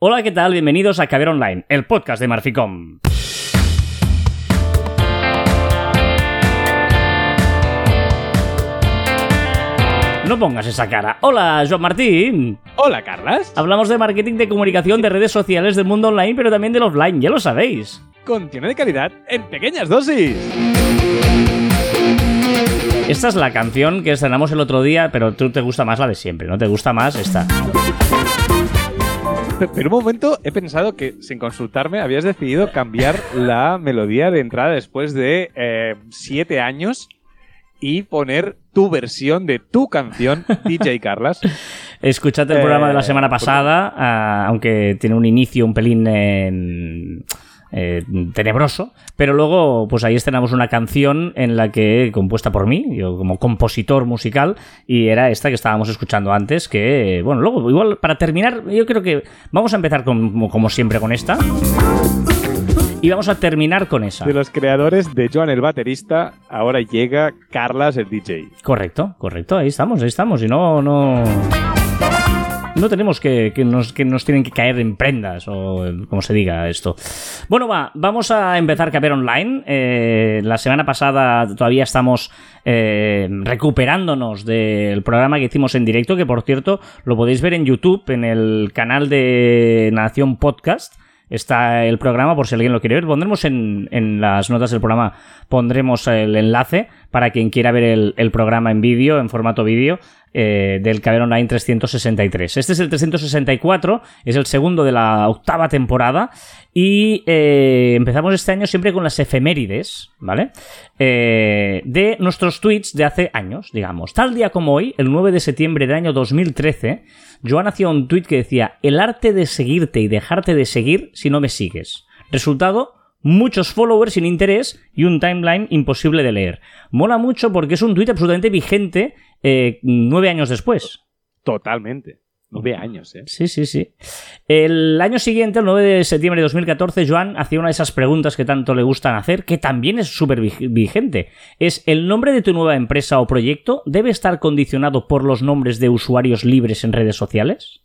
Hola, ¿qué tal? Bienvenidos a Caber Online, el podcast de Marficom. No pongas esa cara. Hola, Joan Martín. Hola, Carlas. Hablamos de marketing, de comunicación, de redes sociales, del mundo online, pero también del offline, ya lo sabéis. Contiene de calidad en pequeñas dosis. Esta es la canción que estrenamos el otro día, pero tú te gusta más la de siempre, ¿no? ¿Te gusta más esta? Pero un momento he pensado que sin consultarme habías decidido cambiar la melodía de entrada después de eh, siete años y poner tu versión de tu canción, DJ Carlas. Escuchate el programa de la Eh, semana pasada, ah, aunque tiene un inicio un pelín eh, eh, tenebroso, pero luego pues ahí estrenamos una canción en la que compuesta por mí, yo como compositor musical, y era esta que estábamos escuchando antes, que bueno, luego igual para terminar, yo creo que vamos a empezar con- como siempre con esta. Y vamos a terminar con esa. De los creadores de Joan el baterista, ahora llega Carlas el DJ. Correcto, correcto, ahí estamos, ahí estamos. Y no, no. No tenemos que, que nos, que nos tienen que caer en prendas, o como se diga esto. Bueno, va, vamos a empezar Caber Online. Eh, la semana pasada todavía estamos eh, recuperándonos del programa que hicimos en directo, que por cierto lo podéis ver en YouTube, en el canal de Nación Podcast está el programa, por si alguien lo quiere ver. Pondremos en, en las notas del programa, pondremos el enlace para quien quiera ver el, programa en vídeo, en formato vídeo, eh, del Caber Online 363. Este es el 364, es el segundo de la octava temporada y eh, empezamos este año siempre con las efemérides, ¿vale? Eh, de nuestros tweets de hace años, digamos. Tal día como hoy, el 9 de septiembre del año 2013, Joan hacía un tweet que decía, el arte de seguirte y dejarte de seguir si no me sigues. Resultado, muchos followers sin interés y un timeline imposible de leer. Mola mucho porque es un tweet absolutamente vigente eh, nueve años después. Totalmente. Nueve años, ¿eh? Sí, sí, sí. El año siguiente, el 9 de septiembre de 2014, Joan hacía una de esas preguntas que tanto le gustan hacer, que también es súper vig- vigente. Es, ¿el nombre de tu nueva empresa o proyecto debe estar condicionado por los nombres de usuarios libres en redes sociales?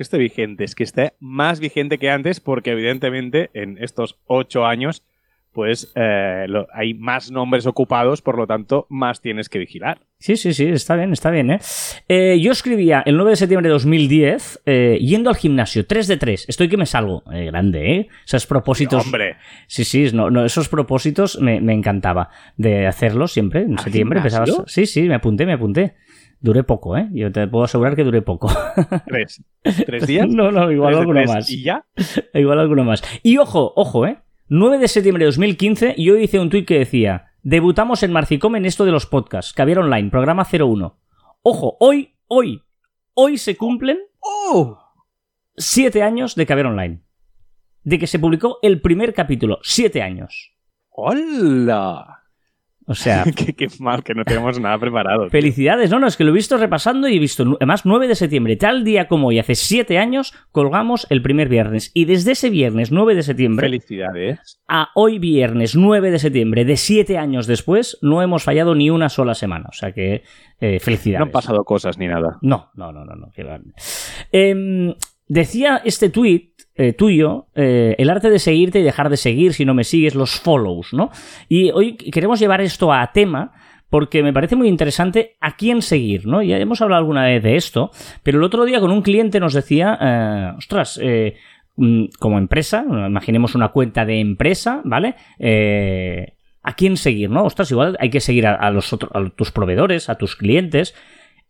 Que esté vigente, es que esté más vigente que antes porque evidentemente en estos ocho años pues eh, lo- hay más nombres ocupados, por lo tanto más tienes que vigilar. Sí, sí, sí, está bien, está bien, ¿eh? Eh, yo escribía el 9 de septiembre de 2010, eh, yendo al gimnasio, 3 de 3, estoy que me salgo. Grande, ¿eh? Esos propósitos... Hombre, Sí, sí, no, no, esos propósitos me, me encantaba de hacerlos siempre. En ¿Al septiembre gimnasio? Sí, sí, me apunté, me apunté. Duré poco, ¿eh? Yo te puedo asegurar que duré poco. tres. ¿Tres días? no, no, igual ¿Tres de alguno más. ¿Y ya? Igual alguno más. Y ojo, ojo, ¿eh? 9 de septiembre de 2015, yo hice un tuit que decía: Debutamos en Marficom en esto de los podcasts, Caviar Online, programa 01. Ojo, hoy, hoy, hoy se cumplen ¡Oh! siete años de Caviar Online. De que se publicó el primer capítulo. Siete años. ¡Hola! O sea, qué, qué mal que no tenemos nada preparado. tío. Felicidades, no, no, es que lo he visto repasando y he visto, además 9 de septiembre, tal día como hoy, hace 7 años, colgamos el primer viernes. Y desde ese viernes 9 de septiembre Felicidades. a hoy viernes 9 de septiembre, de 7 años después, no hemos fallado ni una sola semana. O sea que, eh, No felicidades. han pasado cosas ni nada. No, no, no, no, no. qué grande. Em, decía este tuit eh, tuyo, eh, el arte de seguirte y dejar de seguir si no me sigues, los follows, ¿no? Y hoy queremos llevar esto a tema porque me parece muy interesante a quién seguir, ¿no? Ya hemos hablado alguna vez de esto, pero el otro día con un cliente nos decía, eh, ostras, mm, como empresa, imaginemos una cuenta de empresa, ¿vale? ¿A quién seguir, no? Ostras, igual hay que seguir a los otros, a tus proveedores, a tus clientes.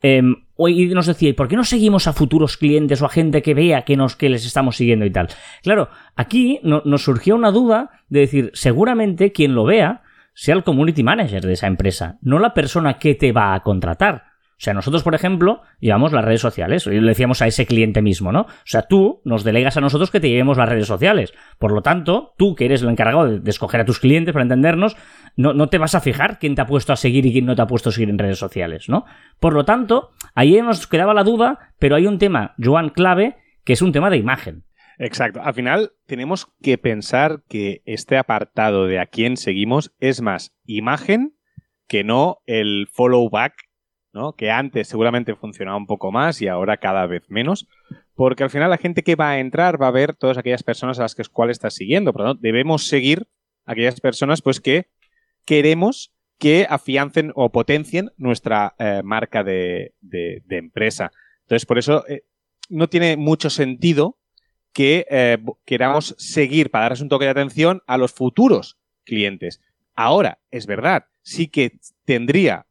Eh, y nos decía, ¿y por qué no seguimos a futuros clientes o a gente que vea que, nos, que les estamos siguiendo y tal? Claro, aquí no- nos surgió una duda de decir, seguramente quien lo vea sea el community manager de esa empresa, no la persona que te va a contratar. O sea, nosotros, por ejemplo, llevamos las redes sociales, y le decíamos a ese cliente mismo, ¿no? O sea, tú nos delegas a nosotros que te llevemos las redes sociales. Por lo tanto, tú, que eres el encargado de, escoger a tus clientes para entendernos, no, no te vas a fijar quién te ha puesto a seguir y quién no te ha puesto a seguir en redes sociales, ¿no? Por lo tanto, ahí nos quedaba la duda, pero hay un tema, Joan, clave, que es un tema de imagen. Exacto. Al final tenemos que pensar que este apartado de a quién seguimos es más imagen que no el follow back ¿no? Que antes seguramente funcionaba un poco más y ahora cada vez menos. Porque al final la gente que va a entrar va a ver todas aquellas personas a las que, cuales estás siguiendo. Por lo debemos seguir aquellas personas pues que queremos que afiancen o potencien nuestra eh, marca de, de, empresa. Entonces, por eso eh, no tiene mucho sentido que eh, queramos seguir para darles un toque de atención a los futuros clientes. Ahora, es verdad, sí que tendría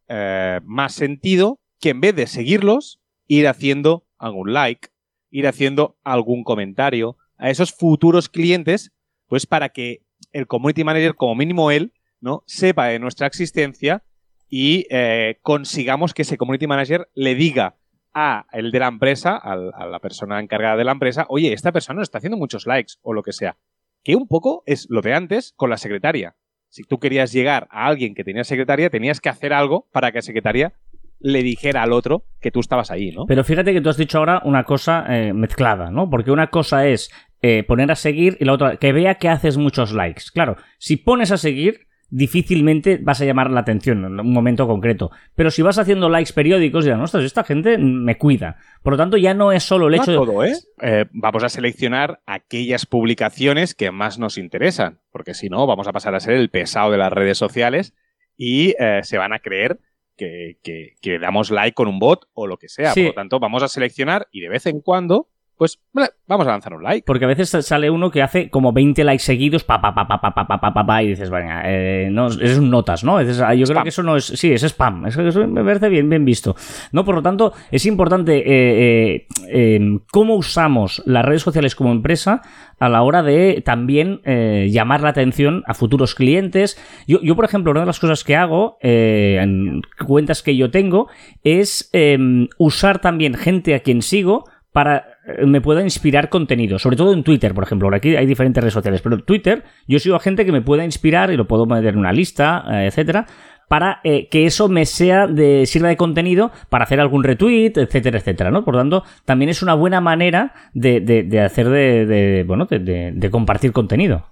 más sentido que en vez de seguirlos, ir haciendo algún like, ir haciendo algún comentario a esos futuros clientes, pues para que el community manager, como mínimo él, ¿no? sepa de nuestra existencia y eh, consigamos que ese community manager le diga a el de la empresa, a, la persona encargada de la empresa, oye, esta persona está haciendo muchos likes o lo que sea. Que un poco es lo de antes con la secretaria. Si tú querías llegar a alguien que tenía secretaria, tenías que hacer algo para que la secretaria le dijera al otro que tú estabas ahí, ¿no? Pero fíjate que tú has dicho ahora una cosa eh, mezclada, ¿no? Porque una cosa es eh, poner a seguir y la otra, que vea que haces muchos likes. Claro, si pones a seguir, difícilmente vas a llamar la atención en un momento concreto. Pero si vas haciendo likes periódicos, dirán, ostras, esta gente me cuida. Por lo tanto, ya no es solo el hecho todo, ¿eh? ¿eh? Vamos a seleccionar aquellas publicaciones que más nos interesan, porque si no, vamos a pasar a ser el pesado de las redes sociales y eh, se van a creer que, que, damos like con un bot o lo que sea. Por lo tanto, vamos a seleccionar y de vez en cuando pues vamos a lanzar un like. Porque a veces sale uno que hace como 20 likes seguidos, pa, pa, pa, pa, pa, pa, pa, pa, pa y dices, bueno, eh, no, es un notas, ¿no? yo creo que eso no es, sí, es spam, eso, me parece bien, bien visto. ¿No? Por lo tanto, es importante eh, eh, cómo usamos las redes sociales como empresa a la hora de también eh, llamar la atención a futuros clientes. Yo, yo, por ejemplo, una de las cosas que hago eh, en cuentas que yo tengo es em, usar también gente a quien sigo para me pueda inspirar contenido, sobre todo en Twitter, por ejemplo. Aquí hay diferentes redes sociales, pero en Twitter yo sigo a gente que me pueda inspirar y lo puedo meter en una lista, eh, etcétera, para eh, que eso me sea de sirva de contenido para hacer algún retweet, etcétera, etcétera, ¿no? Por tanto, también es una buena manera de, de, hacer de, de bueno, de compartir contenido.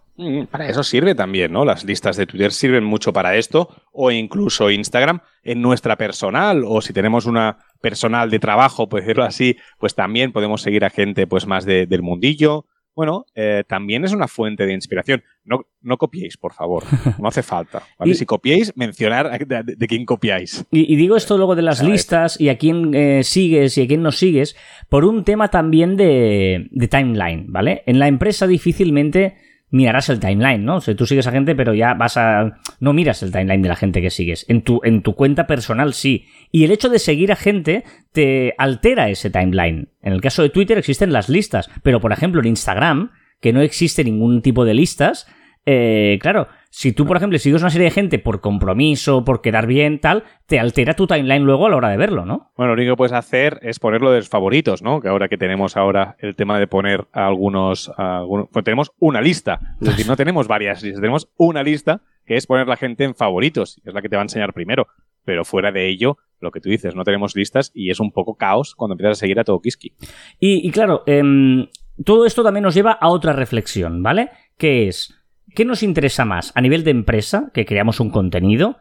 Para eso sirve también, ¿no? Las listas de Twitter sirven mucho para esto, o incluso Instagram en nuestra personal, o si tenemos una personal de trabajo, por decirlo así, pues también podemos seguir a gente pues más del mundillo. Bueno, eh, también es una fuente de inspiración. No, no copiéis, por favor. No hace falta. ¿vale? si copiéis, mencionar de, quién copiáis. Y, digo esto luego de las listas y a quién eh, sigues y a quién no sigues, por un tema también de, de timeline, ¿vale? En la empresa difícilmente mirarás el timeline, ¿no? O sea, tú sigues a gente, pero ya vas a. No miras el timeline de la gente que sigues. En tu, en tu cuenta personal sí. Y el hecho de seguir a gente te altera ese timeline. En el caso de Twitter existen las listas, pero por ejemplo en Instagram, que no existe ningún tipo de listas, eh, claro, si tú, por ejemplo, sigues una serie de gente por compromiso, por quedar bien, tal, te altera tu timeline luego a la hora de verlo, ¿no? Bueno, lo único que puedes hacer es ponerlo de los favoritos, ¿no? Que ahora que tenemos ahora el tema de poner algunos, algunos pues tenemos una lista. Es decir, no tenemos varias listas, tenemos una lista que es poner la gente en favoritos, es la que te va a enseñar primero. Pero fuera de ello, lo que tú dices, no tenemos listas y es un poco caos cuando empiezas a seguir a todo Kiski. Y, y claro, em, todo esto también nos lleva a otra reflexión, ¿vale? Que es ¿Qué nos interesa más a nivel de empresa, que creamos un contenido?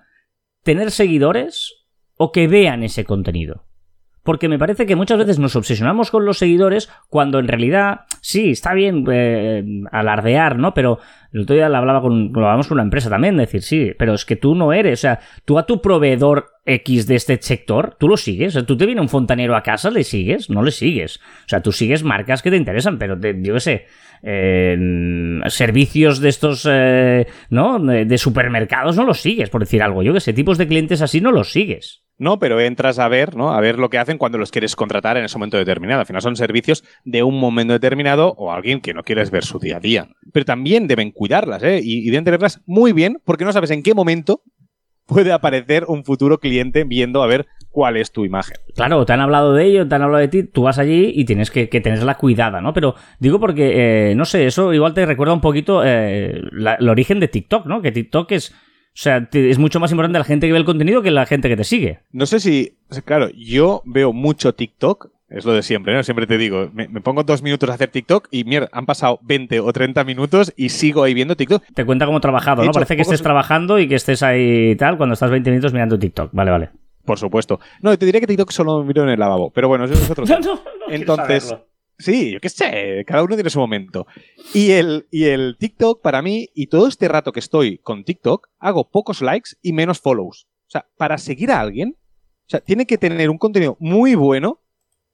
¿Tener seguidores o que vean ese contenido? Porque me parece que muchas veces nos obsesionamos con los seguidores cuando en realidad, sí, está bien eh, alardear, ¿no? Pero el otro día lo, hablaba con, lo hablábamos con una empresa también, decir, sí, pero es que tú no eres, o sea, tú a tu proveedor X de este sector, tú lo sigues, o sea, tú te viene un fontanero a casa, le sigues, no le sigues. O sea, tú sigues marcas que te interesan, pero yo qué sé, servicios de estos, eh, ¿no? De, supermercados no los sigues, por decir algo. Yo que sé, tipos de clientes así no los sigues. No, pero entras a ver, ¿no? A ver lo que hacen cuando los quieres contratar en ese momento determinado. Al final son servicios de un momento determinado o alguien que no quieres ver su día a día. Pero también deben cuidarlas, ¿eh? Y, deben tenerlas muy bien porque no sabes en qué momento puede aparecer un futuro cliente viendo a ver cuál es tu imagen. Claro, te han hablado de ello, te han hablado de ti, tú vas allí y tienes que, tenerla cuidada, ¿no? Pero digo porque, eh, no sé, eso igual te recuerda un poquito eh, el origen de TikTok, ¿no? Que TikTok es... O sea, es mucho más importante la gente que ve el contenido que la gente que te sigue. No sé si, claro, yo veo mucho TikTok, es lo de siempre, ¿no? Siempre te digo, me, pongo dos minutos a hacer TikTok y mierda, han pasado 20 o 30 minutos y sigo ahí viendo TikTok. Te cuenta como trabajado, ¿no? Parece que estés trabajando y que estés ahí y tal cuando estás 20 minutos mirando TikTok. Vale, vale. por supuesto. No, te diré que TikTok solo miro en el lavabo, pero bueno, eso es otro. No, no, no Entonces. Sí, yo qué sé, cada uno tiene su momento. Y el, y el TikTok, para mí, y todo este rato que estoy con TikTok, hago pocos likes y menos follows. O sea, para seguir a alguien, o sea, tiene que tener un contenido muy bueno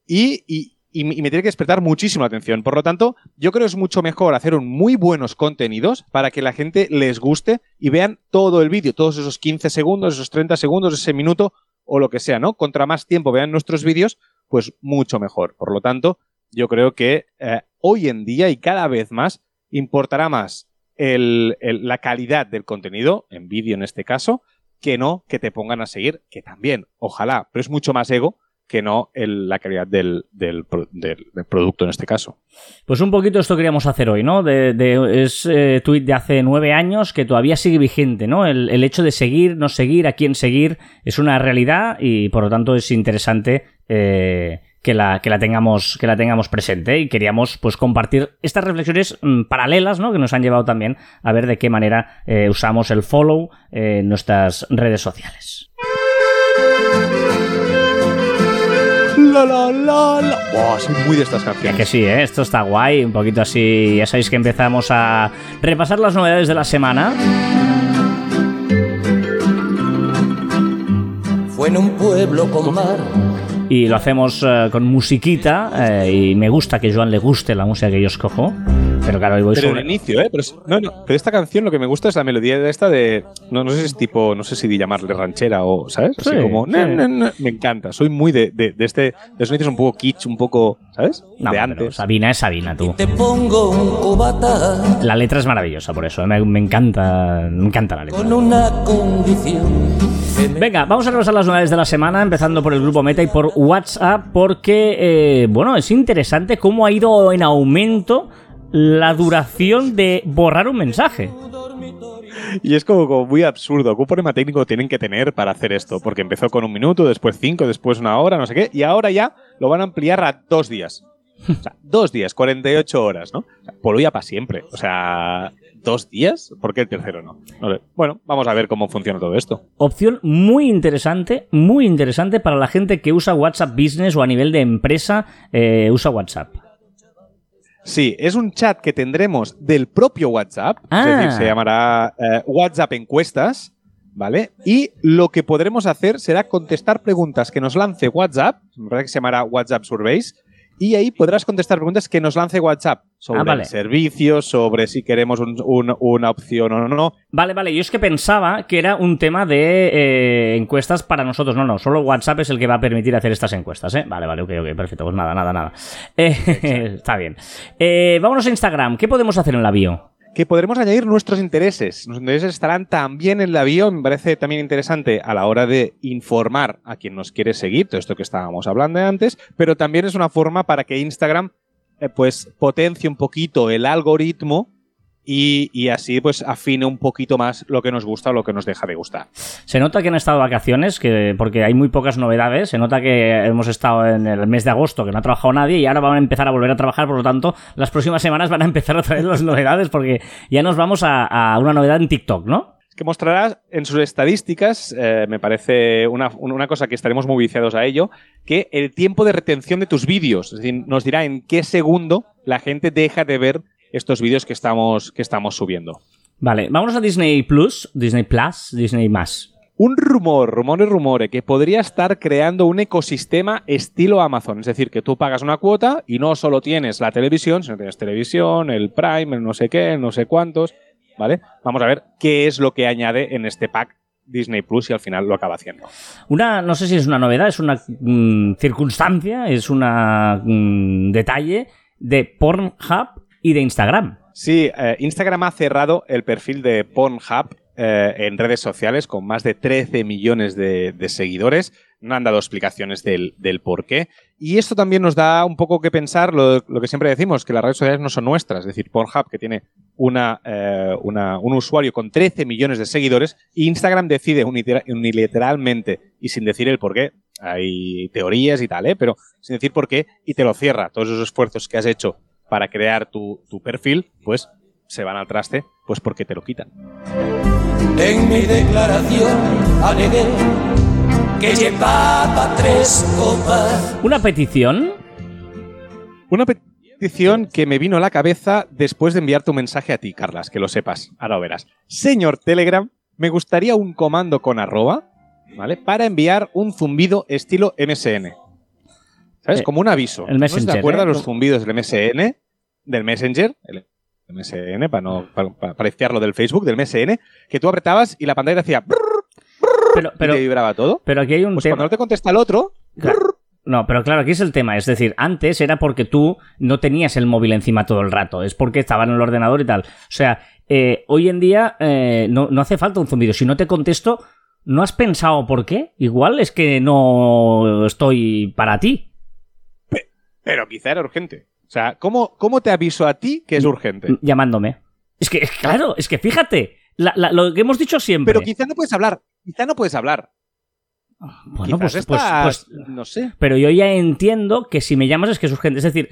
y, y, y me tiene que despertar muchísimo la atención. Por lo tanto, yo creo que es mucho mejor hacer un muy buenos contenidos para que la gente les guste y vean todo el vídeo, todos esos 15 segundos, esos 30 segundos, ese minuto o lo que sea, ¿no? Contra más tiempo vean nuestros vídeos, pues mucho mejor. Por lo tanto, yo creo que eh, hoy en día y cada vez más importará más la calidad del contenido, en vídeo en este caso, que no que te pongan a seguir, que también, ojalá, pero es mucho más ego que no la calidad del, del pro- del- del producto en este caso. Pues un poquito esto queríamos hacer hoy, ¿no? De, de- es eh, tuit de hace nueve años que todavía sigue vigente, ¿no? El, el hecho de seguir, no seguir, a quién seguir, es una realidad y por lo tanto es interesante eh, que, la, que, la tengamos, que la tengamos presente y queríamos pues compartir estas reflexiones mm, paralelas, ¿no? Que nos han llevado también a ver de qué manera eh, usamos el follow eh, en nuestras redes sociales. La, la, la, la. Soy muy de estas Es canciones. que sí, ¿eh? esto está guay, un poquito así. Ya sabéis que empezamos a repasar las novedades de la semana. Fue en un pueblo con mar. Y lo hacemos eh, con musiquita. eh, y me gusta que Joan le guste la música que yo escojo. Pero claro, hoy voy Pero sobre. el inicio, ¿eh? Pero, es- no, no, pero esta canción lo que me gusta es la melodía de esta de. No, no sé si es tipo. No sé si de llamarle ranchera o. ¿Sabes? Así Sí, como. sí. na, na, na. Me encanta. Soy muy de, de, de este. De sonidos un poco kitsch, un poco. ¿Sabes? No, de antes. Sabina es Sabina, tú. Te pongo un cubata La letra es maravillosa, por eso. eh, Me, me encanta, me encanta la letra. con una condición. Venga, vamos a repasar las novedades de la semana, empezando por el grupo Meta y por WhatsApp, porque, eh, bueno, es interesante cómo ha ido en aumento la duración de borrar un mensaje. Y es como, como muy absurdo. ¿Qué problema técnico tienen que tener para hacer esto? Porque empezó con un minuto, después cinco, después una hora, no sé qué. Y ahora ya lo van a ampliar a dos días. O sea, dos días, 48 horas, ¿no? O sea, por hoy ya para siempre. O sea, ¿dos días? ¿Por qué el tercero no? No sé. Bueno, vamos a ver cómo funciona todo esto. Opción muy interesante, muy interesante para la gente que usa WhatsApp Business o a nivel de empresa eh, usa WhatsApp. Sí, es un chat que tendremos del propio WhatsApp. Es Ah. decir, se llamará eh, WhatsApp Encuestas. ¿Vale? Y lo que podremos hacer será contestar preguntas que nos lance WhatsApp. Me parece que se llamará WhatsApp Surveys. Y ahí podrás contestar preguntas que nos lance WhatsApp sobre Ah, vale. el servicio, sobre si queremos un- un- una opción o no. Vale, vale, yo es que pensaba que era un tema de eh, encuestas para nosotros. No, no, solo WhatsApp es el que va a permitir hacer estas encuestas, ¿eh? Vale, vale, ok, ok, perfecto. Pues nada, nada, nada. Eh, está bien. Eh, vámonos a Instagram. ¿Qué podemos hacer en la bio? Que podremos añadir nuestros intereses. Nuestros intereses estarán también en la bio. Me parece también interesante a la hora de informar a quien nos quiere seguir, todo esto que estábamos hablando antes, pero también es una forma para que Instagram eh, pues potencie un poquito el algoritmo y, y así pues afine un poquito más lo que nos gusta o lo que nos deja de gustar. Se nota que han estado vacaciones, que, porque hay muy pocas novedades. Se nota que hemos estado en el mes de agosto, que no ha trabajado nadie, y ahora van a empezar a volver a trabajar. Por lo tanto, las próximas semanas van a empezar otra vez las novedades, porque ya nos vamos a, a una novedad en TikTok, ¿no? que mostrará en sus estadísticas, eh, me parece una, una cosa que estaremos muy viciados a ello, que el tiempo de retención de tus vídeos, es decir, nos dirá en qué segundo la gente deja de ver estos vídeos que estamos, que estamos subiendo. Vale, vámonos a Disney Plus, Disney Plus, Disney más. Un rumor, rumores, rumores, que podría estar creando un ecosistema estilo Amazon. Es decir, que tú pagas una cuota y no solo tienes la televisión, sino tienes televisión, el Prime, el no sé qué, el no sé cuántos. ¿Vale? Vamos a ver qué es lo que añade en este pack Disney Plus y al final lo acaba haciendo. Una, no sé si es una novedad, es una mm, circunstancia, es un detalle de Pornhub y de Instagram. Sí, eh, Instagram ha cerrado el perfil de Pornhub eh, en redes sociales con más de 13 millones de, seguidores. No han dado explicaciones del, del por qué. Y esto también nos da un poco que pensar lo, que siempre decimos, que las redes sociales no son nuestras. Es decir, Pornhub, que tiene una, eh, un usuario con 13 millones de seguidores, Instagram decide unilateralmente y sin decir el por qué. Hay teorías y tal, ¿eh? pero sin decir por qué, y te lo cierra. Todos esos esfuerzos que has hecho para crear tu, tu perfil, pues se van al traste, pues porque te lo quitan. En mi declaración alegué que llevaba tres copas. Una petición. Una petición que me vino a la cabeza después de enviar tu mensaje a ti, Carlas, que lo sepas. Ahora lo verás. Señor Telegram, me gustaría un comando con arroba, ¿vale? Para enviar un zumbido estilo MSN. ¿Sabes? Eh, Como un aviso. el ¿No se Messenger, te acuerdas ¿eh? los zumbidos del MSN? Del Messenger. El MSN, para no para, para del Facebook, del MSN, que tú apretabas y la pantalla hacía brrr, Pero, pero, y te vibraba todo. pero aquí hay un Pues tema. cuando no te contesta el otro, Claro. No, pero claro, aquí es el tema. Es decir, antes era porque tú no tenías el móvil encima todo el rato. Es porque estaba en el ordenador y tal. O sea, eh, hoy en día eh, no, no hace falta un zumbido. Si no te contesto, ¿no has pensado por qué? Igual es que no estoy para ti. pero quizá era urgente. O sea, ¿cómo, cómo te aviso a ti que es urgente? Llamándome. Es que, claro, es que fíjate. la- la- lo que hemos dicho siempre. Pero quizá no puedes hablar. Quizá no puedes hablar. bueno, pues, pues- estás- pues- no sé. Pero yo ya entiendo que si me llamas es que es urgente. Es decir,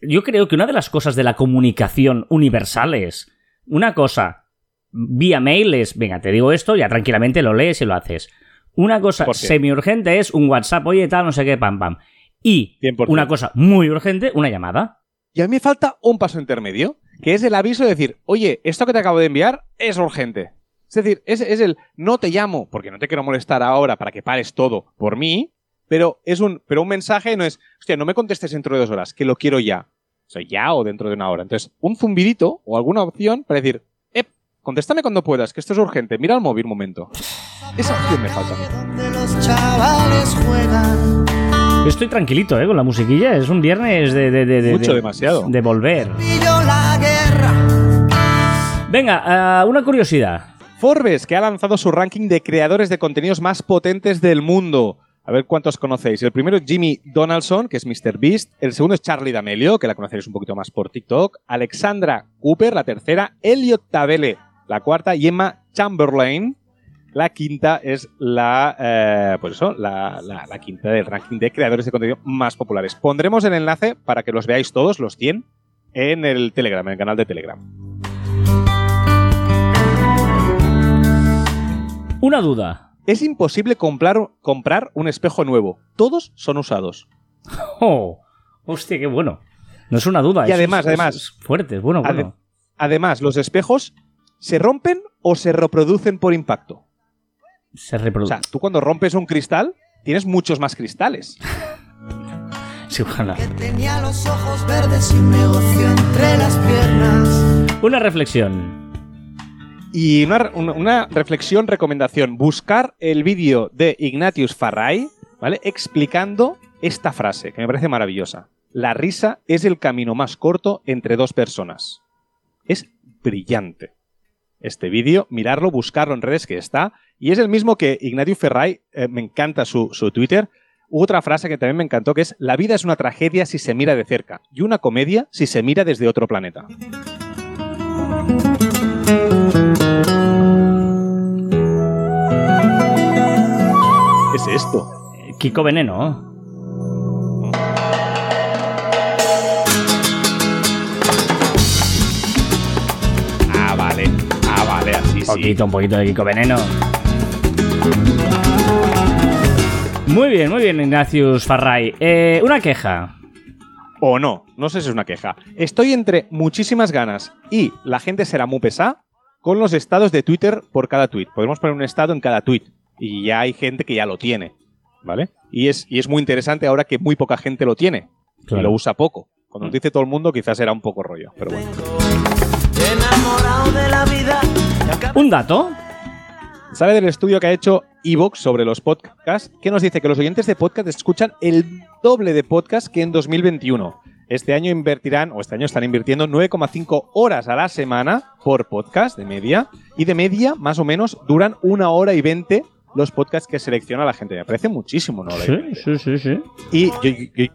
yo creo que una de las cosas de la comunicación universal es una cosa vía mail es, venga, te digo esto, ya tranquilamente lo lees y lo haces. Una cosa semi-urgente es un WhatsApp, oye, tal, no sé qué, pam, pam. Y 100%. una cosa muy urgente, una llamada. Y a mí me falta un paso intermedio, que es el aviso de decir, oye, esto que te acabo de enviar es urgente. Es decir, es, es el no te llamo porque no te quiero molestar ahora para que pares todo por mí, pero es un, pero un mensaje no es, hostia, no me contestes dentro de dos horas, que lo quiero ya. O sea, ya o dentro de una hora. Entonces, un zumbidito o alguna opción para decir, eh, contéstame cuando puedas, que esto es urgente, mira el móvil un momento. Esa opción me falta donde los chavales juegan. Yo estoy tranquilito, ¿eh? Con la musiquilla. Es un viernes de... de, de- de- Mucho, de- demasiado. De volver. Pillo la guerra. Venga, ah, una curiosidad. Forbes, que ha lanzado su ranking de creadores de contenidos más potentes del mundo. A ver cuántos conocéis. El primero es Jimmy Donaldson, que es Mr. Beast. El segundo es Charlie D'Amelio, que la conoceréis un poquito más por TikTok. Alexandra Cooper, la tercera. Elliot Tabele, la cuarta. Y Emma Chamberlain, la quinta, es la, eh, pues eso, la, la- la quinta del ranking de creadores de contenido más populares. Pondremos el enlace para que los veáis todos, los 100, en el Telegram, en el canal de Telegram. Una duda. Es imposible comprar, comprar un espejo nuevo. Todos son usados. Oh, hostia, qué bueno. No es una duda. Y además, es- además- es fuerte, bueno, bueno. Además, los espejos se rompen o se reproducen por impacto. Se O reproduce. sea, tú cuando rompes un cristal, tienes muchos más cristales. Sí, ojalá. Que tenía los ojos verdes y un negocio entre las piernas. Una reflexión. Y una, una- una reflexión, recomendación, buscar el vídeo de Ignatius Farray, ¿vale? Explicando esta frase, que me parece maravillosa. La risa es el camino más corto entre dos personas. Es brillante. Este vídeo, mirarlo, buscarlo en redes que está. Y es el mismo que Ignatius Farray, eh, me encanta su, su Twitter. Otra frase que también me encantó que es, la vida es una tragedia si se mira de cerca y una comedia si se mira desde otro planeta. Es esto. Kiko Veneno. Poquito, un poquito de Kiko Veneno. Muy bien, muy bien, Ignacius Farray. Eh, una queja. O no, no sé si es una queja. Estoy entre muchísimas ganas y la gente será muy pesada con los estados de Twitter por cada tweet. Podemos poner un estado en cada tweet y ya hay gente que ya lo tiene, ¿vale? Y es, y es muy interesante ahora que muy poca gente lo tiene Claro. y lo usa poco. Cuando lo dice todo el mundo quizás era un poco rollo, pero bueno. Enamorado de la vida. Un dato. Sale del estudio que ha hecho Evox sobre los podcasts, que nos dice que los oyentes de podcast escuchan el doble de podcast que en 2021. Este año invertirán, o este año están invirtiendo 9,5 horas a la semana por podcast de media, y de media, más o menos, duran una hora y 20 los podcasts que selecciona la gente. Me parece muchísimo y Sí, 20. sí, sí, sí. Y yo, yo-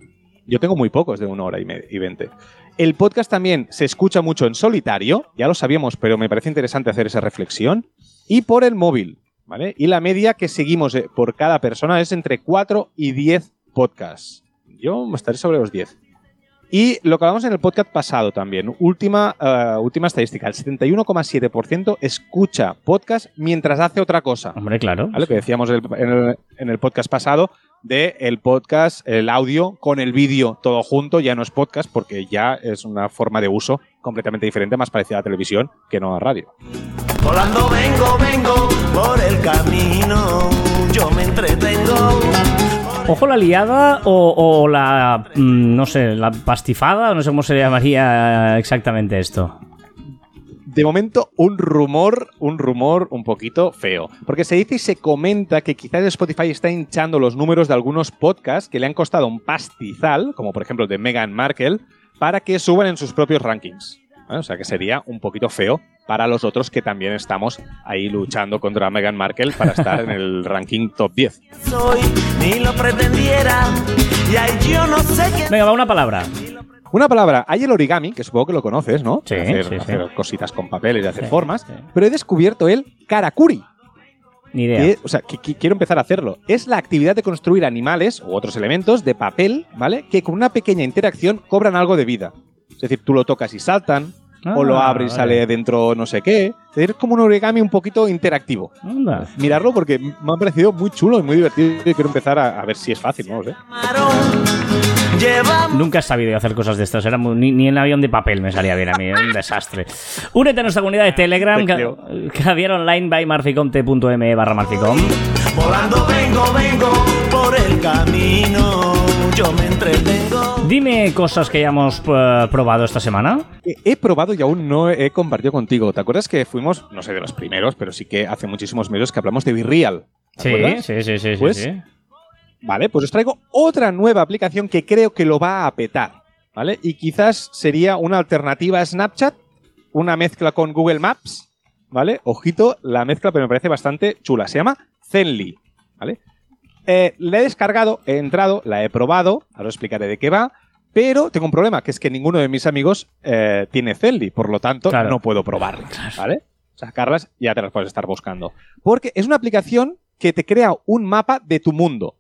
yo tengo muy pocos de una hora y, y 20. El podcast también se escucha mucho en solitario, ya lo sabíamos, pero me parece interesante hacer esa reflexión, y por el móvil, ¿vale? Y la media que seguimos eh, por cada persona es entre 4 y 10 podcasts. Yo estaré sobre los 10. Y lo que hablamos en el podcast pasado también, última, eh, última estadística, el 71,7% escucha podcast mientras hace otra cosa. Hombre, claro. ¿Vale? Que decíamos el- en el, en el podcast pasado de el podcast, el audio con el vídeo todo junto, ya no es podcast porque ya es una forma de uso completamente diferente, más parecida a la televisión que no a radio. Volando vengo, vengo por el camino. Yo me entretengo. Ojo la liada o, o la, mm, no sé, la pastifada, no sé cómo se llamaría exactamente esto. De momento, un rumor, un rumor un poquito feo. Porque se dice y se comenta que quizás Spotify está hinchando los números de algunos podcasts que le han costado un pastizal, como por ejemplo el de Meghan Markle, para que suban en sus propios rankings. ¿Vale? O sea que sería un poquito feo para los otros que también estamos ahí luchando contra Meghan Markle para estar en el ranking top 10. Soy, ni lo pretendiera. Y ahí yo no sé qué. Venga, va una palabra. Una palabra, hay el origami, que supongo que lo conoces, ¿no? Sí, hacer, sí, sí. hacer cositas con papeles y hacer Sí, formas. sí. Pero he descubierto el karakuri. Ni idea. que- o sea, que, que quiero empezar a hacerlo. Es la actividad de construir animales u otros elementos de papel, ¿vale? Que con una pequeña interacción cobran algo de vida. Es decir, tú lo tocas y saltan, o lo Ah, abres y vale. sale dentro no sé qué. Es decir, es como un origami un poquito interactivo. Anda. Mirarlo porque me ha parecido muy chulo y muy divertido y quiero empezar a, a ver si es fácil, no lo sé. Nunca he sabido hacer cosas de estas. Era muy- ni, ni en avión de papel me salía bien a mí. Era un desastre. Únete a nuestra comunidad de Telegram. Te. Javier Online by marficom.me barra marficom. volando vengo, vengo por el camino. Yo me entretengo. Dime cosas que hayamos eh, probado esta semana. que he probado y aún no he compartido contigo. ¿Te acuerdas que fuimos, no sé de los primeros, pero sí que hace muchísimos meses que hablamos de Virreal? ¿Te Sí, sí, sí, sí, sí, Pues, sí. Vale, pues os traigo otra nueva aplicación que creo que lo va a petar, ¿vale? Y quizás sería una alternativa a Snapchat, una mezcla con Google Maps, ¿vale? Ojito, la mezcla, pero me parece bastante chula. Se llama Zenly, ¿vale? Eh, la he descargado, he entrado, la he probado, ahora os explicaré de qué va, pero tengo un problema, que es que ninguno de mis amigos eh, tiene Zenly, por lo tanto Claro. no puedo probarlas, ¿vale? Sacarlas ya te las puedes estar buscando. Porque es una aplicación que te crea un mapa de tu mundo.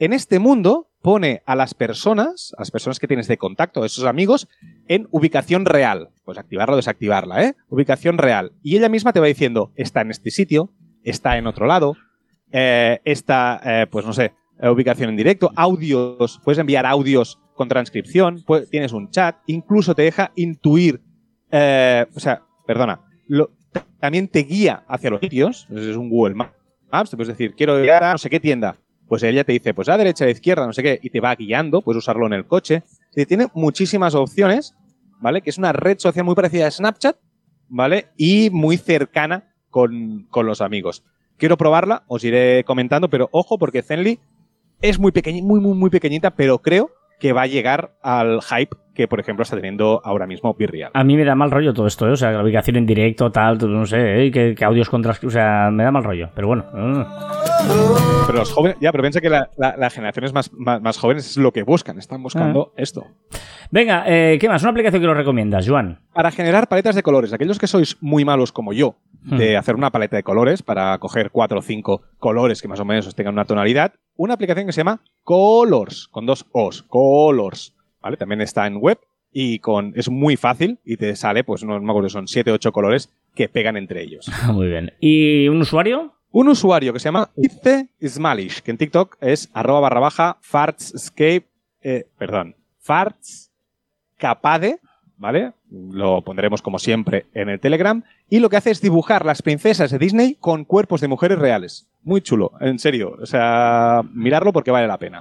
En este mundo pone a las personas, a las personas que tienes de contacto, a esos amigos, en ubicación real. Pues activarla o desactivarla, ¿eh? Ubicación real. Y ella misma te va diciendo, está en este sitio, está en otro lado, eh, está, eh, pues no sé, eh, ubicación en directo, audios, puedes enviar audios con transcripción, pu- tienes un chat, incluso te deja intuir, eh, o sea, perdona, lo- también te guía hacia los sitios, es un Google Maps, te puedes decir, quiero ir a no sé qué tienda, pues ella te dice, pues a derecha, a izquierda, no sé qué, y te va guiando, puedes usarlo en el coche. Tiene muchísimas opciones, ¿vale? Que es una red social muy parecida a Snapchat, ¿vale? Y muy cercana con, con los amigos. Quiero probarla, os iré comentando, pero ojo, porque Zenly es muy pequeñita, muy, muy, muy pequeñita, pero creo que va a llegar al hype que, por ejemplo, está teniendo ahora mismo Virreal. A mí me da mal rollo todo esto, ¿eh? o sea, la ubicación en directo, tal, no sé, ¿eh? que, que audios contra... O sea, me da mal rollo, pero bueno. Pero los jóvenes, ya, pero piensa que la- la- las generaciones más, más, más jóvenes es lo que buscan, están buscando esto. Venga, eh, ¿qué más? Una aplicación que nos recomiendas, Joan. Para generar paletas de colores, aquellos que sois muy malos como yo, de hacer una paleta de colores para coger cuatro o cinco colores que más o menos os tengan una tonalidad, una aplicación que se llama Colors, con dos O's, Colors, ¿vale? También está en web y con, es muy fácil y te sale, pues no me acuerdo, son siete o ocho colores que pegan entre ellos. Muy bien. ¿Y un usuario? Un usuario que se llama Itze Smalish, que en TikTok es arroba barra baja fartscape, eh, perdón, fartscapade, ¿vale? Lo pondremos como siempre en el Telegram. Y lo que hace es dibujar las princesas de Disney con cuerpos de mujeres reales. Muy chulo, en serio. O sea, mirarlo porque vale la pena.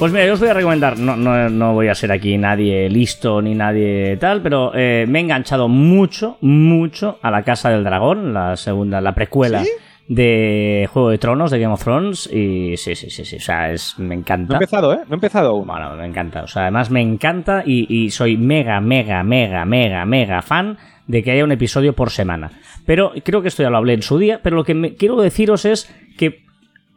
Pues mira, yo os voy a recomendar, no, no, no voy a ser aquí nadie listo ni nadie tal, pero eh, me he enganchado mucho, mucho a la Casa del Dragón, la segunda, la precuela ¿Sí? De Juego de Tronos, de Game of Thrones, y sí, sí, sí, sí, o sea, es, me No he encanta. empezado, ¿eh? No he empezado aún. Bueno, me encanta. O sea, además me encanta y, y soy mega, mega, mega, mega, mega fan de que haya un episodio por semana. Pero creo que esto ya lo hablé en su día, pero lo que me- quiero deciros es que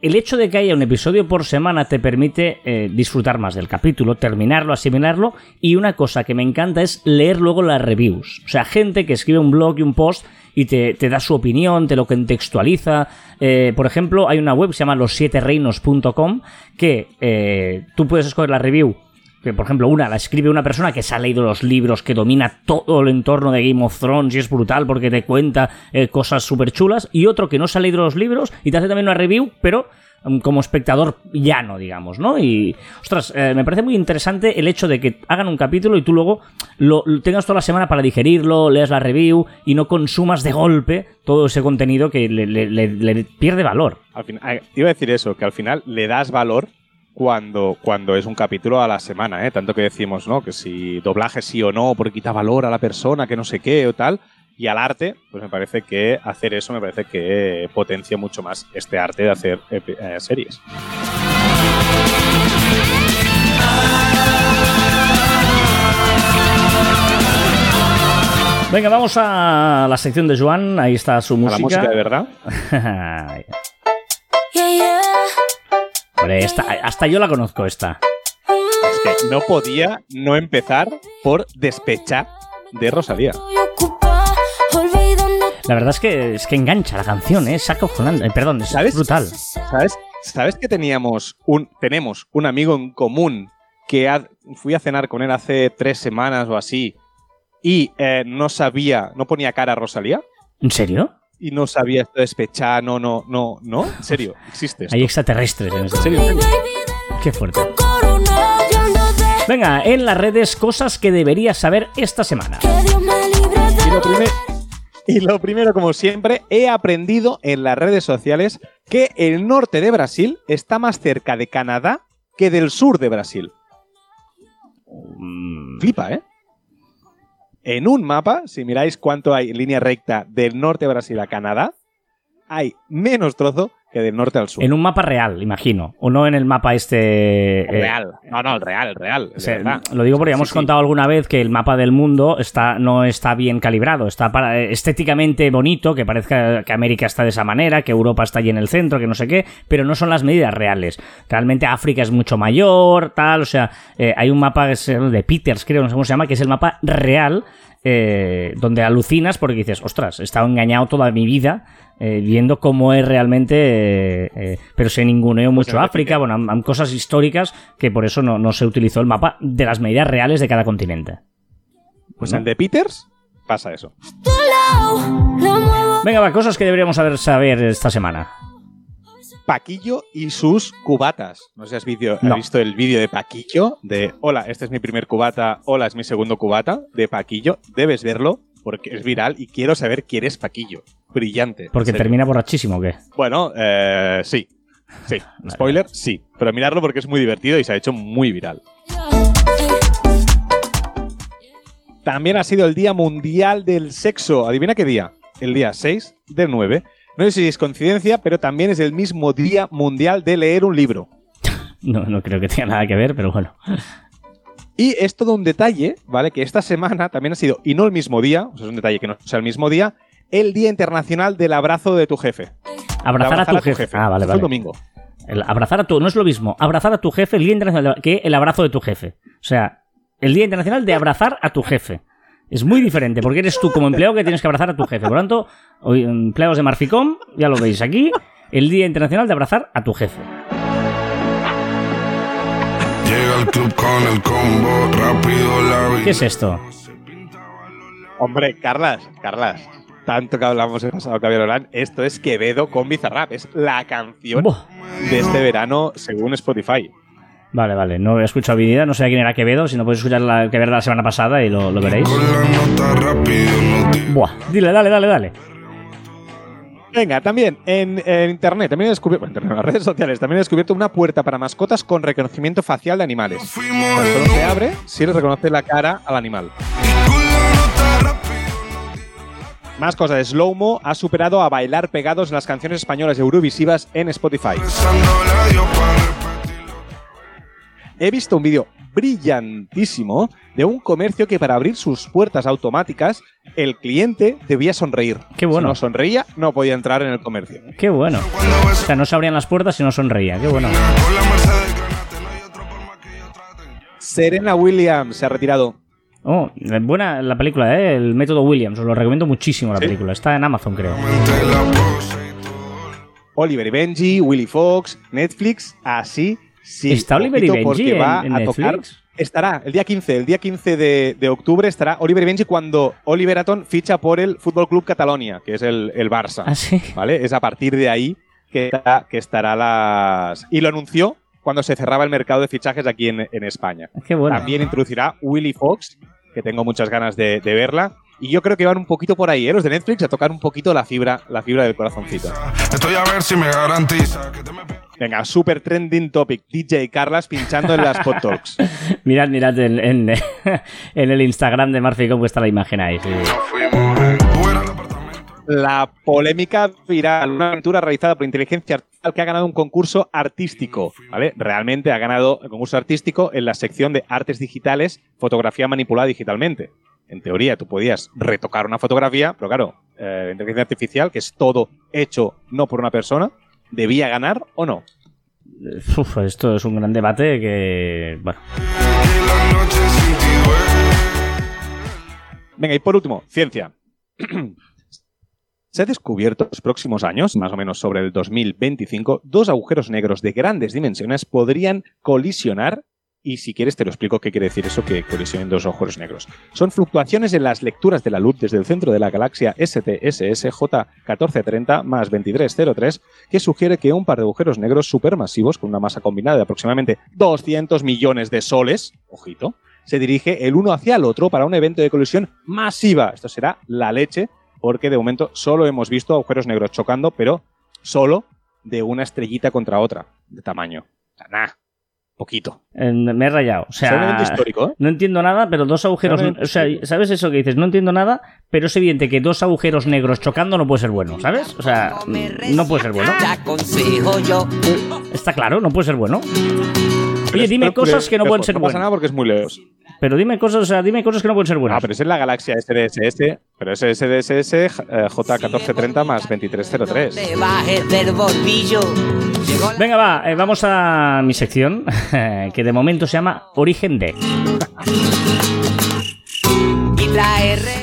el hecho de que haya un episodio por semana te permite eh, disfrutar más del capítulo, terminarlo, asimilarlo y una cosa que me encanta es leer luego las reviews. O sea, gente que escribe un blog y un post y te, te da su opinión, te lo contextualiza. Eh, por ejemplo, hay una web que se llama los7reinos.com que eh, tú puedes escoger la review que por ejemplo una la escribe una persona que se ha leído los libros, que domina todo el entorno de Game of Thrones y es brutal porque te cuenta eh, cosas súper chulas, y otro que no se ha leído los libros y te hace también una review, pero como espectador llano, digamos, ¿no? Y, ostras, eh, me parece muy interesante el hecho de que hagan un capítulo y tú luego lo, tengas toda la semana para digerirlo, leas la review y no consumas de golpe todo ese contenido que le, pierde valor. Ah, iba a decir eso, que al final le das valor cuando, cuando es un capítulo a la semana, ¿eh? Tanto que decimos, ¿no? Que si doblaje sí o no, porque quita valor a la persona, que no sé qué o tal. Y al arte, pues me parece que hacer eso me parece que potencia mucho más este arte de hacer eh, series. Venga, vamos a la sección de Joan, ahí está su A música. la música de verdad. Hombre, esta- hasta yo la conozco esta. Es que no podía no empezar por despechar de Rosalía. La verdad es que es que engancha la canción, ¿eh? Es acojonante. Eh, Perdón, es ¿Sabes? brutal. ¿Sabes? ¿Sabes que teníamos un, tenemos un amigo en común que ha- fui a cenar con él hace tres semanas o así y eh, no sabía, no ponía cara a Rosalía ¿En serio? y no sabía esto de despechar, no, no, no, no, en serio, existe esto. Hay extraterrestres en este. En serio. Qué fuerte. Venga, en las redes, cosas que deberías saber esta semana. Y lo, primer- y lo primero, como siempre, he aprendido en las redes sociales que el norte de Brasil está más cerca de Canadá que del sur de Brasil. Mm, Flipa, ¿eh? En un mapa, si miráis cuánto hay en línea recta del norte de Brasil a Canadá, hay menos trozo que del norte al sur. En un mapa real, imagino. O no en el mapa este. eh, real. No, no, el real, el real. o sea, lo digo porque Sí, hemos sí. contado alguna vez que el mapa del mundo está, no está bien calibrado, está para- eh, estéticamente bonito, que parezca que América está de esa manera, que Europa está allí en el centro, que no sé qué, pero no son las medidas reales. Realmente África es mucho mayor, tal, o sea, eh, hay un mapa de Peters, creo, no sé cómo se llama, que es el mapa real, eh, donde alucinas porque dices, ostras, he estado engañado toda mi vida eh, viendo cómo es realmente, eh, eh, pero se ninguneo mucho en el de África, bueno, han, han cosas históricas que por eso no, no se utilizó el mapa de las medidas reales de cada continente. Pues en el de Peters pasa eso. Venga, va, cosas que deberíamos saber, saber esta semana. Paquillo y sus cubatas. No sé si has, visto el vídeo de Paquillo, de hola, este es mi primer cubata, hola, es mi segundo cubata, de Paquillo. Debes verlo porque es viral y quiero saber quién es Paquillo. Brillante. Porque termina borrachísimo, ¿o qué? Bueno, eh, sí. Sí. Spoiler, sí. Pero mirarlo porque es muy divertido y se ha hecho muy viral. También ha sido el Día Mundial del Sexo. ¿Adivina qué día? El día 6 del 9. No sé si es coincidencia, pero también es el mismo Día Mundial de leer un libro. No, no creo que tenga nada que ver, pero bueno. Y es todo un detalle, ¿vale? Que esta semana también ha sido, y no el mismo día, o sea, es un detalle que no sea el mismo día, el Día Internacional del Abrazo de tu jefe. Abrazar, a tu jefe. Ah, vale, vale. el domingo. El abrazar a tu. No es lo mismo. Abrazar a tu jefe el Día Internacional que el abrazo de tu jefe. O sea, el Día Internacional de abrazar a tu jefe. Es muy diferente, porque eres tú como empleado que tienes que abrazar a tu jefe. Por lo tanto, hoy, empleados de Marficom, ya lo veis aquí, el Día Internacional de abrazar a tu jefe. Llega al club con el combo, rápido la vida. ¿Qué es esto? Hombre, Carlas, Carlas. Tanto que hablamos el pasado Caviarolán, esto es Quevedo con Bizarrap. Es la canción Buah. de este verano según Spotify. Vale, vale, no he escuchado mi vida, no sé a quién era Quevedo, si no podéis escuchar la que ver la semana pasada y lo, lo veréis. Buah, dile, dale, dale, dale. Venga, también en, en internet, también he descubierto, bueno, en las redes sociales, también he descubierto una puerta para mascotas con reconocimiento facial de animales. solo se abre si le reconoce la cara al animal. Más cosas, Slowmo ha superado a bailar pegados en las canciones españolas eurovisivas en Spotify. He visto un vídeo brillantísimo de un comercio que para abrir sus puertas automáticas el cliente debía sonreír. Qué bueno. Si no sonreía, no podía entrar en el comercio. Qué bueno. O sea, no se abrían las puertas y no sonreía. Qué bueno. Serena Williams se ha retirado. Oh, buena la película, ¿eh? El método Williams. Os lo recomiendo muchísimo la ¿Sí? película. Está en Amazon, creo. Oliver y Benji, Willy Fox, Netflix, así sí. ¿Está Oliver y Benji en- va en a tocar. Estará el día 15, el día 15 de, de octubre estará Oliver y Benji cuando Oliver Aton ficha por el Fútbol Club Catalonia, que es el, el Barça. Ah, sí. ¿Vale? Es a partir de ahí que, que estará las. Y lo anunció cuando se cerraba el mercado de fichajes aquí en, en España. Qué bueno. También introducirá Willy Fox, que tengo muchas ganas de, de verla. Y yo creo que van un poquito por ahí, ¿eh? los de Netflix, a tocar un poquito la fibra, la fibra del corazoncito. Estoy a ver si me garantiza que te me Venga, super trending topic. DJ Carlas pinchando en las Pod Talks. Mirad, mirad en, en- en el Instagram de Marfi cómo está la imagen ahí. sí. La polémica viral, una aventura realizada por inteligencia artificial que ha ganado un concurso artístico. ¿vale? Realmente ha ganado el concurso artístico en la sección de artes digitales, fotografía manipulada digitalmente. En teoría, tú podías retocar una fotografía, pero claro, eh, inteligencia artificial, que es todo hecho no por una persona, ¿debía ganar o no? Uf, esto es un gran debate que. Bueno. Venga, y por último, ciencia. Se ha descubierto en los próximos años, más o menos sobre el 2025, dos agujeros negros de grandes dimensiones podrían colisionar. Y si quieres te lo explico qué quiere decir eso que colisionen dos agujeros negros. Son fluctuaciones en las lecturas de la luz desde el centro de la galaxia STSS J1430 más 2303 que sugiere que un par de agujeros negros supermasivos con una masa combinada de aproximadamente 200 millones de soles, ojito, se dirige el uno hacia el otro para un evento de colisión masiva. Esto será la leche, porque de momento solo hemos visto agujeros negros chocando, pero solo de una estrellita contra otra, de tamaño. Nada, poquito. eh, me he rayado. O sea. histórico, ¿eh? No entiendo nada, pero dos agujeros. O sea. ¿sabes eso que dices? No entiendo nada, pero es evidente que dos agujeros negros chocando no puede ser bueno, ¿sabes? O sea, no puede ser bueno. Está claro, no puede ser bueno. Oye, dime pero- cosas que no pueden ser No pasa buenas. nada porque es muy lejos. Pero dime cosas, o sea, dime cosas que no pueden ser Ah, buenas. pero es en la galaxia SDSS, pero es SDSS eh, J1430 más 2303. Te bajes del bordillo. Llegó la Venga, va, eh, vamos a mi sección, que de momento se llama Origen de.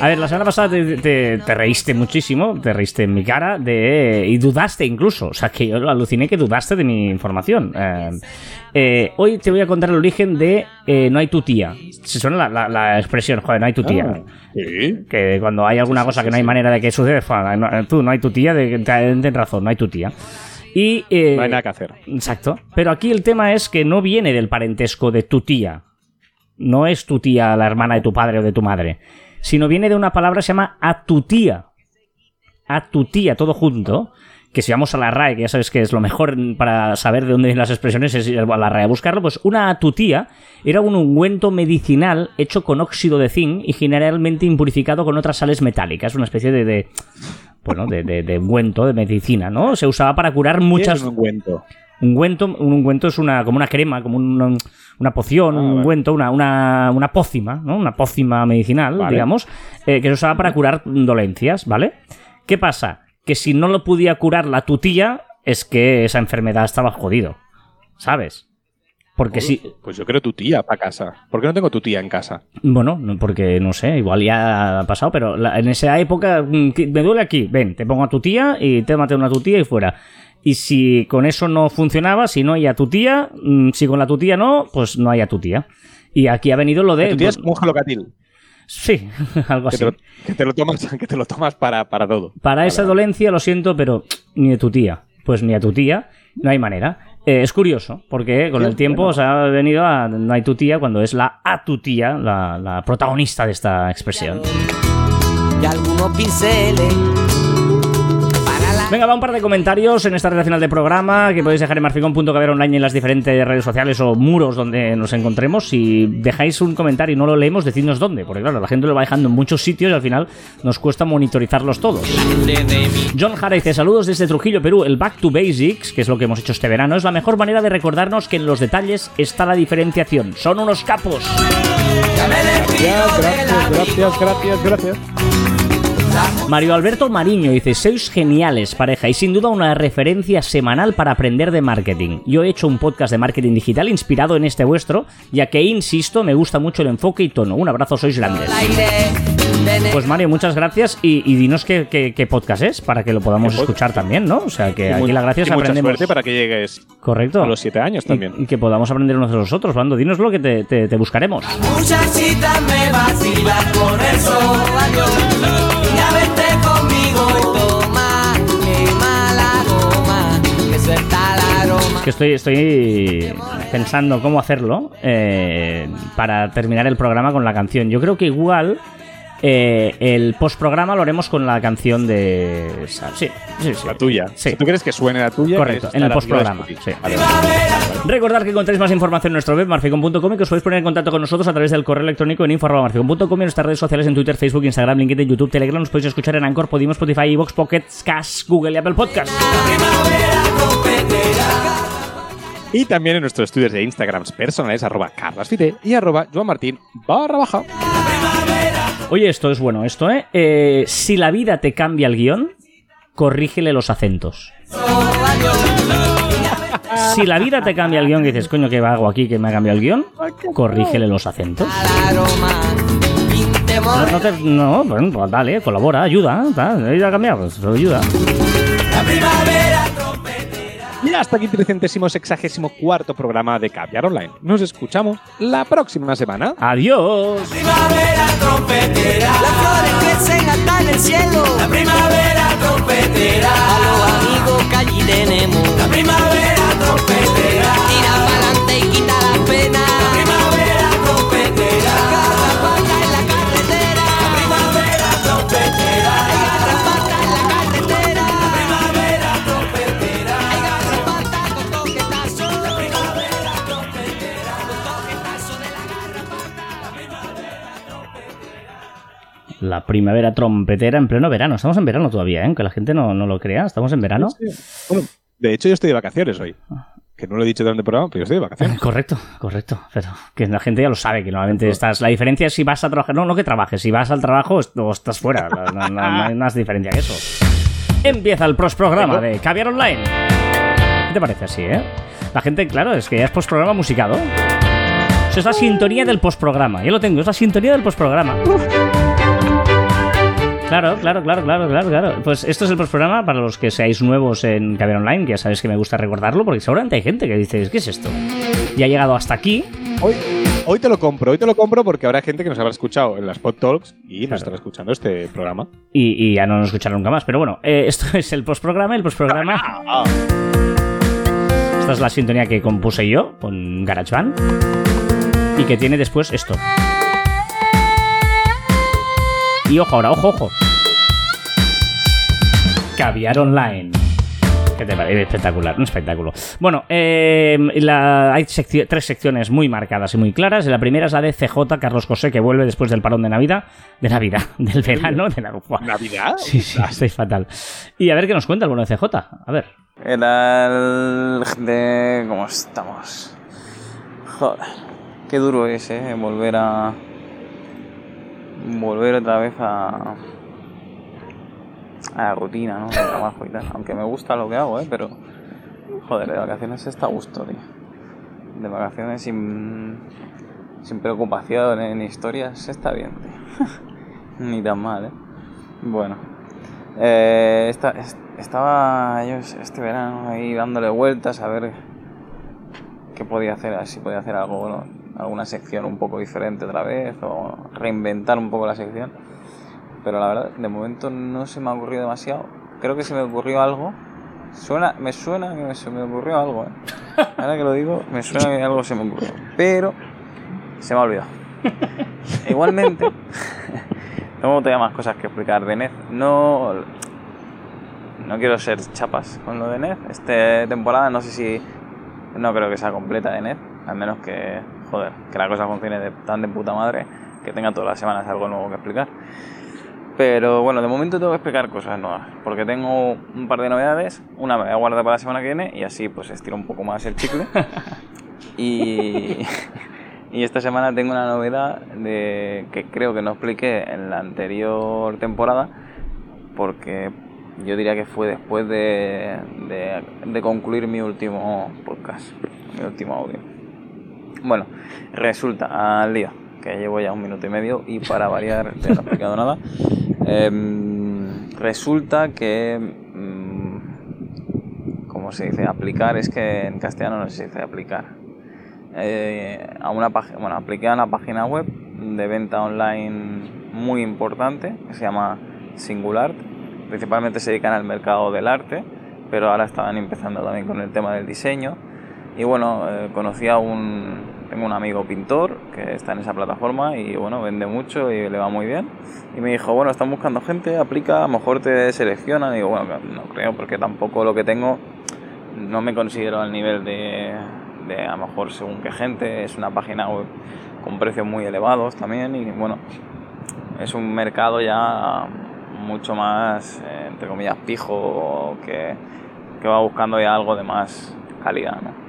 A ver, la semana pasada te, te- te reíste muchísimo, te reíste en mi cara de, y dudaste incluso. O sea, que yo aluciné que dudaste de mi información. Eh, eh, hoy te voy a contar el origen de eh, No hay tu tía. Se suena la, la- la expresión, joder, no hay tu tía. Ah, sí. Que cuando hay alguna cosa que no hay manera de que suceda, joder, no- tú no hay tu tía, de, tienes razón, no hay tu tía. Y, eh, No hay nada que hacer. Exacto. Pero aquí el tema es que no viene del parentesco de tu tía. No es tu tía la hermana de tu padre o de tu madre. Sino viene de una palabra que se llama a tu tía. A tu tía, todo junto. Que si vamos a la RAE, que ya sabes que es lo mejor para saber de dónde vienen las expresiones, es ir a la RAE a buscarlo, pues una atutía era un ungüento medicinal hecho con óxido de zinc y generalmente impurificado con otras sales metálicas. Una especie de, de bueno, de, de, de ungüento, de medicina, ¿no? Se usaba para curar muchas... ¿Qué es un ungüento? Ungüento, un ungüento es una, como una crema, como un- una poción, Ah, un ungüento, una, una, una pócima, ¿no? Una pócima medicinal, Vale. digamos, eh, que se usaba para curar dolencias, ¿vale? ¿Qué pasa? Que si no lo podía curar la tutía, es que esa enfermedad estaba jodido, ¿sabes? Porque si... Pues yo creo tu tía para casa. ¿Por qué no tengo tu tía en casa? Bueno, no, porque no sé, igual ya ha pasado, pero la- en esa época, mm, que- me duele aquí, ven, te pongo a tu tía y te mate una tu tía y fuera. Y si con eso no funcionaba, si no hay a tu tía, mm, si con la tu tía no, pues no hay a tu tía. Y aquí ha venido lo de... tu tía es pues, un gelocatil. sí, algo Que así. te, lo, que te lo tomas, que te lo tomas para, para todo. Para esa Vale, dolencia, lo siento, pero ni de tu tía. Pues ni a tu tía, no hay manera. Eh, es curioso, porque con Sí, el tiempo bueno. se ha venido a no hay tu tía cuando es la a tu tía, la, la protagonista de esta expresión. y algunos pinceles. Venga, va un par de comentarios en esta red final del programa que podéis dejar en marficon.caber online en las diferentes redes sociales o muros donde nos encontremos. Si dejáis un comentario y no lo leemos, decidnos dónde, porque claro, la gente lo va dejando en muchos sitios y al final nos cuesta monitorizarlos todos. John Jara dice, saludos desde Trujillo, Perú. El Back to Basics, que es lo que hemos hecho este verano, es la mejor manera de recordarnos que en los detalles está la diferenciación. Son unos capos. Gracias, gracias, gracias, gracias. Mario Alberto Mariño dice, sois geniales pareja y sin duda una referencia semanal para aprender de marketing. Yo he hecho un podcast de marketing digital inspirado en este vuestro, ya que, insisto, me gusta mucho el enfoque y tono. Un abrazo, sois grandes. Pues Mario, muchas gracias y, y dinos qué, qué- qué podcast es para que lo podamos escuchar también, ¿no? O sea, que Y aquí la gracia es mucha aprendemos. suerte para que llegues Correcto. a los siete años también. Y, que podamos aprender unos de los otros, Bando. Dínoslo que te, te- te buscaremos. Muchachita me vacila con el sol. Ya vente conmigo y Toma, quema la goma, que suelta la aroma. Es que estoy, estoy pensando cómo hacerlo eh, para terminar el programa con la canción. Yo creo que igual eh, el postprograma lo haremos con la canción de... Sí, sí, sí. La tuya. Sí. Si tú quieres que suene la tuya, Correcto, en el postprograma. Sí. Vale. Recordad que encontráis más información en nuestro web, marficon.com, y que os podéis poner en contacto con nosotros a través del correo electrónico en info.marficon.com y en nuestras redes sociales en Twitter, Facebook, Instagram, LinkedIn, YouTube, Telegram. Nos podéis escuchar en Anchor, Podimo, Spotify, Evox, Pocket, Cast, Google y Apple Podcast. Y también en nuestros estudios de Instagrams personales, arroba carlasfite y arroba joanmartin barra baja. Oye, esto es bueno, esto, ¿eh? Eh, Si la vida te cambia el guion, corrígele los acentos. Si la vida te cambia el guion, dices, coño, ¿qué hago aquí que me ha cambiado el guion? Corrígele los acentos. No, no, te- no, bueno, pues dale, colabora, ayuda, tal, ayuda a cambiar, pues ayuda. Y hasta aquí sexagésimo cuarto programa de Caviar Online. Nos escuchamos la próxima semana. Adiós. primavera trompetera. Las flores crecen hasta en el cielo. La primavera trompetera. A los amigos que allí tenemos. La primavera trompetera. La primavera trompetera en pleno verano. Estamos en verano todavía, ¿eh? Aunque la gente no, no lo crea. Estamos en verano. Bueno, de hecho, yo estoy de vacaciones hoy. Que no lo he dicho durante el programa, pero yo estoy de vacaciones. Correcto, correcto. Pero que la gente ya lo sabe, que normalmente estás. La diferencia es si vas a trabajar. No, no que trabajes. Si vas al trabajo o estás fuera. No, hay más diferencia que eso. Empieza el postprograma de Caviar Online. ¿Qué te parece así, eh? La gente, claro, es que ya es postprograma musicado. Eso es la sintonía del postprograma. Yo lo tengo, es la sintonía del postprograma. Claro, claro, claro, claro, claro, claro. Pues esto es el postprograma para los que seáis nuevos en Caviar Online, que ya sabéis que me gusta recordarlo, porque seguramente hay gente que dice, ¿qué es esto? Y ha llegado hasta aquí. Hoy, hoy te lo compro, hoy te lo compro porque habrá gente que nos habrá escuchado en las Pod Talks y nos estará escuchando este programa. Y, y ya no nos escucharán nunca más. Pero bueno, eh, esto es el postprograma. El postprograma. Esta es la sintonía que compuse yo con GarageBand. Y que tiene después esto. Y ojo ahora, ojo, ojo. Caviar Online. ¿Qué te parece? Espectacular, un espectáculo. Bueno, eh, la- hay secci- tres secciones muy marcadas y muy claras. La primera es la de CJ Carlos José, que vuelve después del parón de Navidad. De Navidad, del verano. De la. ¿Navidad? Sí, sí, estoy fatal. Y a ver qué nos cuenta el bueno de CJ. A ver. ¿Qué tal, gente? ¿Cómo estamos? Joder, qué duro es, ¿eh? Volver a... Volver otra vez a... A la rutina, ¿no? Trabajo y tal. Aunque me gusta lo que hago, ¿eh? Pero... Joder, de vacaciones está a gusto, tío. De vacaciones sin... Sin preocupaciones ni historias, está bien, tío. Ni tan mal, ¿eh? Bueno. Eh, esta- es- estaba yo este verano ahí dándole vueltas a ver qué podía hacer, a si podía hacer algo, bueno, alguna sección un poco diferente otra vez o reinventar un poco la sección. Pero la verdad, de momento no se me ha ocurrido demasiado. Creo que se me ocurrió algo. Suena, me suena que se me ocurrió algo, ¿eh? Ahora que lo digo, me suena que algo se me ocurrió. Pero se me ha olvidado. Igualmente, tengo todavía más cosas que explicar de NED. No, no quiero ser chapas con lo de NED. Esta temporada no sé si... No creo que sea completa de NED. Al menos que, joder, que la cosa funcione de, tan de puta madre que tenga todas las semanas algo nuevo que explicar. Pero bueno, de momento tengo que explicar cosas nuevas. Porque tengo un par de novedades. Una me voy a guardar para la semana que viene y así pues estiro un poco más el chicle. Y, y esta semana tengo una novedad de, que creo que no expliqué en la anterior temporada, porque yo diría que fue después de, de, de concluir mi último podcast, mi último audio. Bueno, resulta, al lío, que llevo ya un minuto y medio y para variar no he explicado nada. Em, resulta que, mm, ¿cómo se dice? Aplicar, es que en castellano no se dice aplicar. Eh, a una bueno, apliqué a una página web de venta online muy importante que se llama Singular. Principalmente se dedican al mercado del arte, pero ahora estaban empezando también con el tema del diseño. Y bueno, eh, conocí a un, tengo un amigo pintor que está en esa plataforma y bueno, vende mucho y le va muy bien. Y me dijo, bueno, están buscando gente, aplica, a lo mejor te seleccionan. Y digo, bueno, no creo porque tampoco lo que tengo no me considero al nivel de, de a lo mejor según qué gente. Es una página web con precios muy elevados también y bueno, es un mercado ya mucho más, eh, entre comillas, pijo que, que va buscando ya algo de más calidad, ¿no?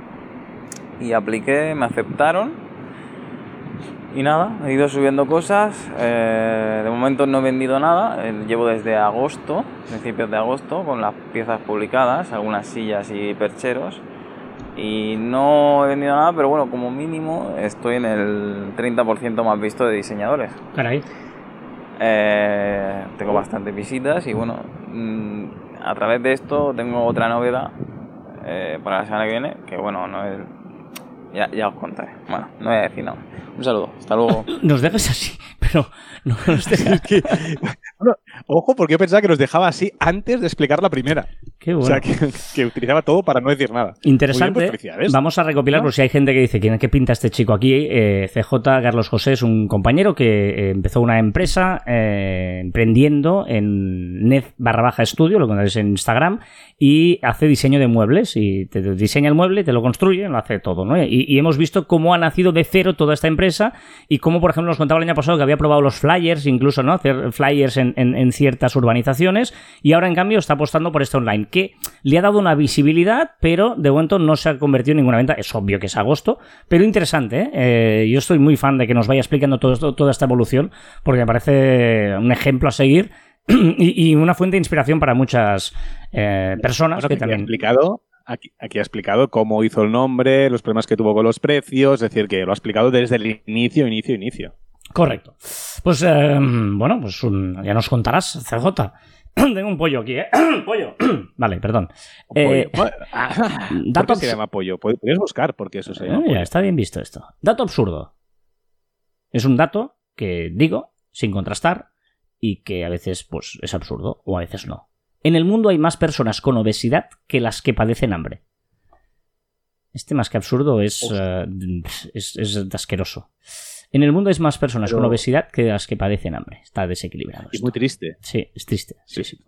Y apliqué, me aceptaron y nada, he ido subiendo cosas. eh, de momento no he vendido nada. eh, llevo desde agosto, principios de agosto, con las piezas publicadas, algunas sillas y percheros. Y no he vendido nada, pero bueno, como mínimo estoy en el 30% más visto de diseñadores. Caray. Eh, tengo bastantes visitas y bueno, mm, a través de esto tengo otra novedad eh, para la semana que viene, que bueno, no es... Ya, ya os contaré. Bueno, no voy a decir nada. Un saludo, hasta luego. Nos dejas así, pero no nos dejas. Que- bueno, ojo, porque yo pensaba que nos dejaba así antes de explicar la primera. Qué O bueno. sea, que, que utilizaba todo para no decir nada. Muy bien, Interesante. pues felicidades. Vamos a recopilar, ¿No? por si hay gente que dice, ¿quién qué pinta este chico aquí? Eh, CJ Carlos José es un compañero que eh, empezó una empresa eh, emprendiendo en net barra baja estudio, lo encontráis en Instagram, y hace diseño de muebles. Y te diseña el mueble, te lo construye, lo hace todo, ¿no? Y, y hemos visto cómo ha nacido de cero toda esta empresa y cómo, por ejemplo, nos contaba el año pasado que había probado los flyers, incluso, ¿no? Hacer flyers en, en- en ciertas urbanizaciones, y ahora, en cambio, está apostando por este online, que le ha dado una visibilidad, pero de momento no se ha convertido en ninguna venta. Es obvio que es agosto, pero interesante, ¿eh? Eh, yo estoy muy fan de que nos vaya explicando todo esto, toda esta evolución, porque me parece un ejemplo a seguir y, y una fuente de inspiración para muchas eh, personas Bueno, que también... explicado, aquí, aquí ha explicado cómo hizo el nombre, los problemas que tuvo con los precios, es decir, que lo ha explicado desde el inicio, inicio, inicio. Correcto. Pues, eh, bueno, pues un- ya nos contarás, CJ. Tengo un pollo aquí, ¿eh? pollo. vale, perdón. Eh, Pollo. Ah, ¿Por dato qué se llama pollo? Pod- Podrías buscar porque eso se llama Eh, ya pollo. está bien visto esto. Dato absurdo. Es un dato que digo sin contrastar y que a veces pues es absurdo o a veces no. En el mundo hay más personas con obesidad que las que padecen hambre. Este más que absurdo es, eh, es, es asqueroso. En el mundo hay más personas Pero- con obesidad que las que padecen hambre. Está desequilibrado. Esto. muy triste. Sí, es triste. Sí, sí.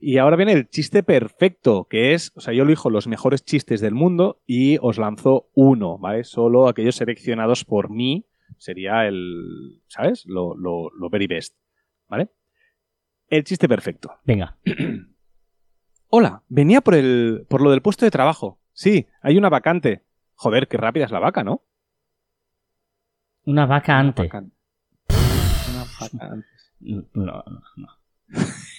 Y ahora viene el chiste perfecto, que es, o sea, yo elijo los mejores chistes del mundo y os lanzo uno, ¿vale? Solo aquellos seleccionados por mí sería el, ¿sabes? Lo, lo, lo very best, ¿vale? El chiste perfecto. Venga. Hola, venía por el, por lo del puesto de trabajo. Sí, hay una vacante. Joder, qué rápida es la vaca, ¿no? Una vaca ante. Vacante. Una vaca antes. No, no, no.